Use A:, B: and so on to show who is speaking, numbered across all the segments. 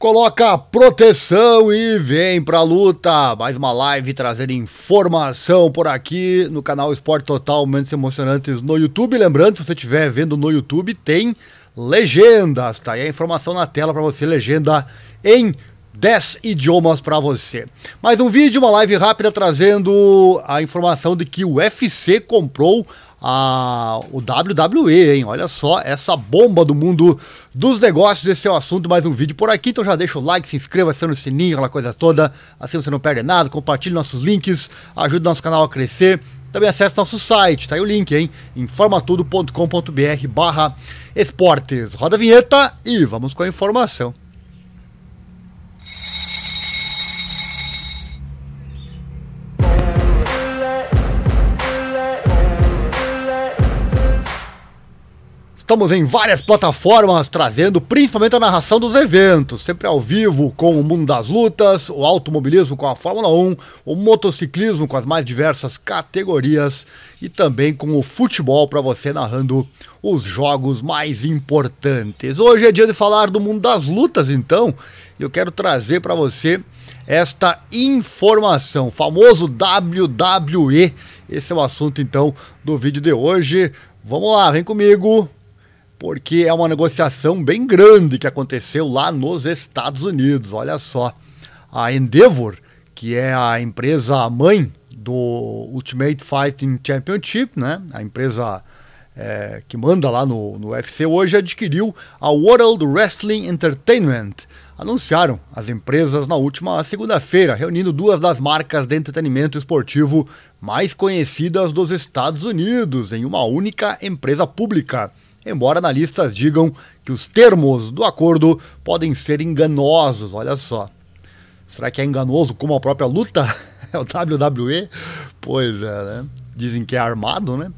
A: Coloca proteção e vem pra luta. Mais uma live trazendo informação por aqui no canal Esporte Total, momentos emocionantes no YouTube. Lembrando, se você estiver vendo no YouTube, tem legendas. Tá aí a informação na tela para você, legenda em 10 idiomas para você. Mais um vídeo, uma live rápida trazendo a informação de que o UFC comprou a, o WWE, hein? Olha só essa bomba do mundo dos negócios. Esse é o assunto, mais um vídeo por aqui. Então já deixa o like, se inscreva, aciona o sininho, aquela coisa toda. Assim você não perde nada. Compartilhe nossos links, ajude nosso canal a crescer. Também acesse nosso site, tá aí o link, hein? informatudo.com.br barra esportes. Roda a vinheta e vamos com a informação. Estamos em várias plataformas trazendo principalmente a narração dos eventos, sempre ao vivo com o mundo das lutas, o automobilismo com a Fórmula 1, o motociclismo com as mais diversas categorias e também com o futebol para você narrando os jogos mais importantes. Hoje é dia de falar do mundo das lutas, então, eu quero trazer para você esta informação, famoso WWE. Esse é o assunto então do vídeo de hoje. Vamos lá, vem comigo porque é uma negociação bem grande que aconteceu lá nos Estados Unidos. Olha só, a Endeavor, que é a empresa mãe do Ultimate Fighting Championship, né? A empresa é, que manda lá no, no UFC hoje adquiriu a World Wrestling Entertainment. Anunciaram as empresas na última segunda-feira, reunindo duas das marcas de entretenimento esportivo mais conhecidas dos Estados Unidos em uma única empresa pública embora analistas digam que os termos do acordo podem ser enganosos. Olha só. Será que é enganoso como a própria luta? É o WWE? Pois é, né? Dizem que é armado, né?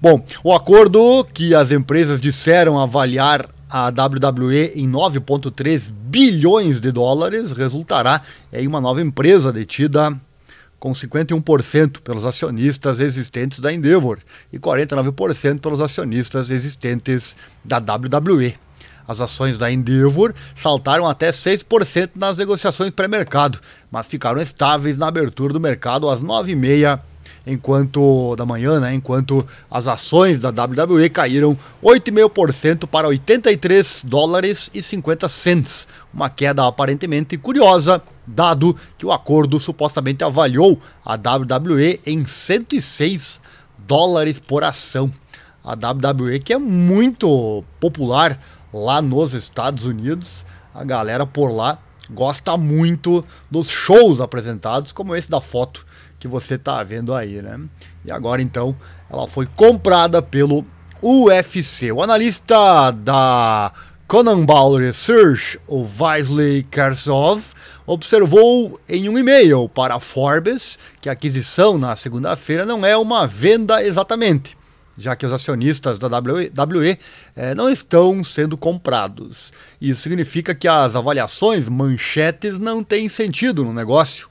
A: Bom, o acordo que as empresas disseram avaliar a WWE em 9,3 bilhões de dólares resultará em uma nova empresa detida com 51% pelos acionistas existentes da Endeavor e 49% pelos acionistas existentes da WWE. As ações da Endeavor saltaram até 6% nas negociações pré-mercado, mas ficaram estáveis na abertura do mercado às 9h30 enquanto da manhã, né, enquanto as ações da WWE caíram 8,5% para 83 dólares e 50 cents, uma queda aparentemente curiosa, dado que o acordo supostamente avaliou a WWE em 106 dólares por ação. A WWE que é muito popular lá nos Estados Unidos, a galera por lá gosta muito dos shows apresentados, como esse da foto que você está vendo aí, né? E agora então ela foi comprada pelo UFC. O analista da Conan Ball Research, o Wesley Karsov, observou em um e-mail para Forbes que a aquisição na segunda-feira não é uma venda exatamente, já que os acionistas da WWE eh, não estão sendo comprados. Isso significa que as avaliações manchetes não têm sentido no negócio.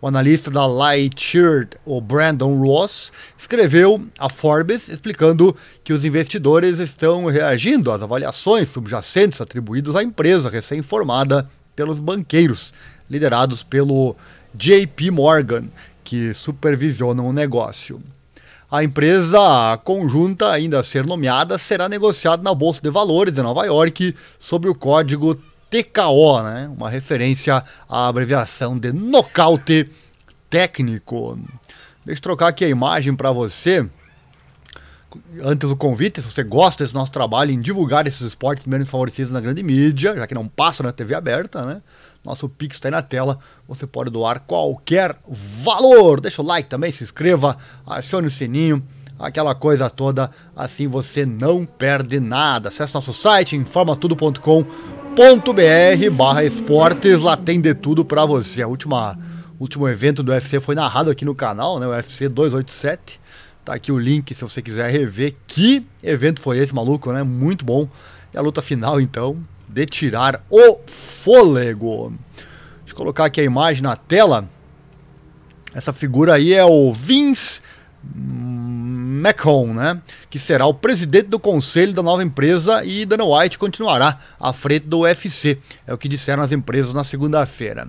A: O analista da Lightshirt, o Brandon Ross, escreveu a Forbes explicando que os investidores estão reagindo às avaliações subjacentes atribuídas à empresa recém-formada pelos banqueiros, liderados pelo JP Morgan, que supervisionam o negócio. A empresa conjunta, ainda a ser nomeada, será negociada na Bolsa de Valores de Nova York sob o código TKO, né? Uma referência à abreviação de nocaute técnico. Deixa eu trocar aqui a imagem para você. Antes do convite, se você gosta desse nosso trabalho em divulgar esses esportes menos favorecidos na grande mídia, já que não passa na TV aberta, né? Nosso Pix está aí na tela. Você pode doar qualquer valor. Deixa o like também, se inscreva, acione o sininho, aquela coisa toda. Assim você não perde nada. Acesse nosso site, informatudo.com br barra esportes, lá tem de tudo para você. A última, último evento do UFC foi narrado aqui no canal, né? O UFC 287. Tá aqui o link se você quiser rever. Que evento foi esse, maluco, né? Muito bom. E a luta final, então, de tirar o fôlego. Deixa eu colocar aqui a imagem na tela. Essa figura aí é o Vince McCone, né, que será o presidente do conselho da nova empresa e Dana White continuará à frente do UFC, é o que disseram as empresas na segunda-feira.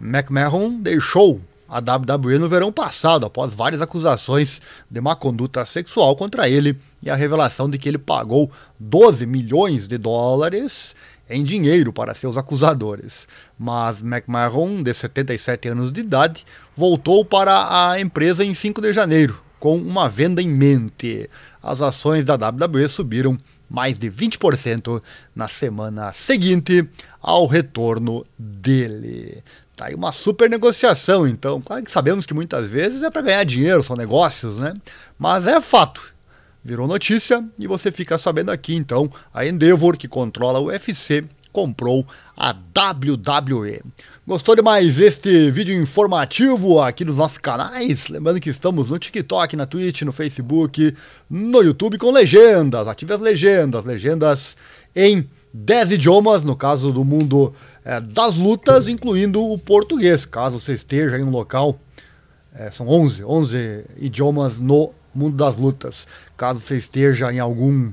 A: McMahon deixou a WWE no verão passado, após várias acusações de má conduta sexual contra ele e a revelação de que ele pagou 12 milhões de dólares em dinheiro para seus acusadores. Mas McMahon, de 77 anos de idade, voltou para a empresa em 5 de janeiro, com uma venda em mente. As ações da WWE subiram mais de 20% na semana seguinte ao retorno dele. Tá aí uma super negociação, então. Claro que sabemos que muitas vezes é para ganhar dinheiro, são negócios, né? Mas é fato. Virou notícia e você fica sabendo aqui, então. A Endeavor, que controla o UFC, comprou a WWE. Gostou de mais este vídeo informativo aqui nos nossos canais? Lembrando que estamos no TikTok, na Twitch, no Facebook, no YouTube com legendas. Ative as legendas, legendas em 10 idiomas, no caso do mundo é, das lutas, incluindo o português, caso você esteja em um local. É, são 11, 11 idiomas no mundo das lutas. Caso você esteja em algum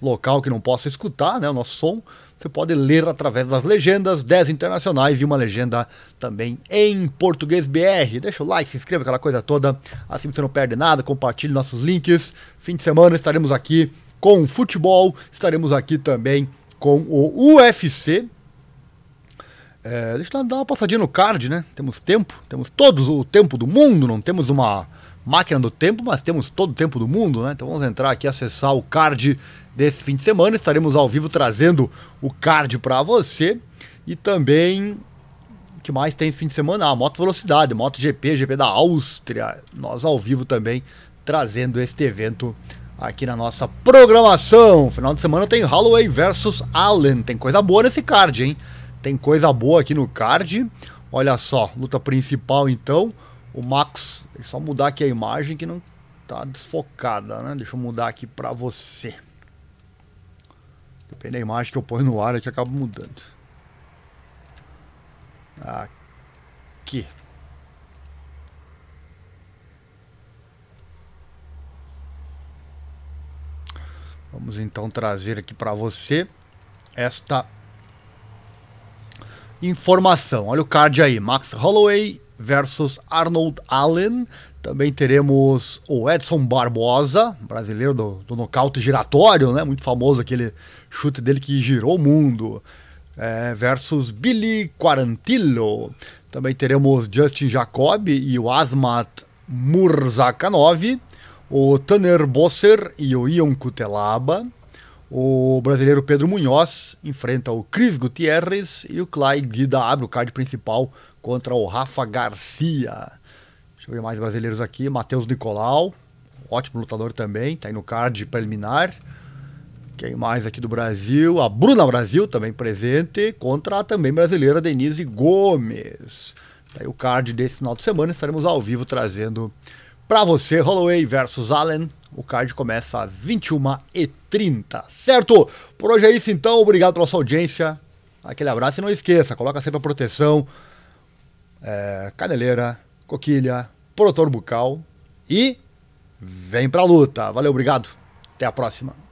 A: local que não possa escutar né, o nosso som, você pode ler através das legendas, 10 internacionais e uma legenda também em português BR. Deixa o like, se inscreva, aquela coisa toda, assim você não perde nada, compartilhe nossos links. Fim de semana estaremos aqui com futebol, estaremos aqui também com o UFC. É, deixa eu dar uma passadinha no card, né? Temos tempo, temos todo o tempo do mundo, não temos uma máquina do tempo, mas temos todo o tempo do mundo, né? Então vamos entrar aqui acessar o card desse fim de semana. Estaremos ao vivo trazendo o card para você e também o que mais tem esse fim de semana? Ah, Moto Velocidade, Moto GP, GP da Áustria. Nós ao vivo também trazendo este evento aqui na nossa programação. Final de semana tem Holloway versus Allen. Tem coisa boa nesse card, hein? Tem coisa boa aqui no card. Olha só, luta principal então. O Max, eu só mudar aqui a imagem que não tá desfocada, né? Deixa eu mudar aqui para você. Depende da imagem que eu ponho no ar é que acaba mudando. Aqui. Vamos então trazer aqui para você esta informação. Olha o card aí: Max Holloway versus Arnold Allen. Também teremos o Edson Barbosa, brasileiro do, do nocaute giratório, né? Muito famoso aquele chute dele que girou o mundo. É, versus Billy Quarantillo. Também teremos Justin Jacob e o Asmat Murzakanov o Tanner Bosser e o Ion Cutelaba. O brasileiro Pedro Munhoz enfrenta o Cris Gutierrez e o Clay Guida abre o card principal contra o Rafa Garcia. Deixa eu ver mais brasileiros aqui. Matheus Nicolau, ótimo lutador também, tá aí no card preliminar. Quem mais aqui do Brasil? A Bruna Brasil também presente contra a também brasileira Denise Gomes. Tá aí o card desse final de semana, estaremos ao vivo trazendo para você, Holloway versus Allen. O card começa às 21h30, certo? Por hoje é isso então, obrigado pela sua audiência. Aquele abraço e não esqueça, coloca sempre a proteção, é, caneleira, coquilha, protor bucal e vem pra luta. Valeu, obrigado. Até a próxima.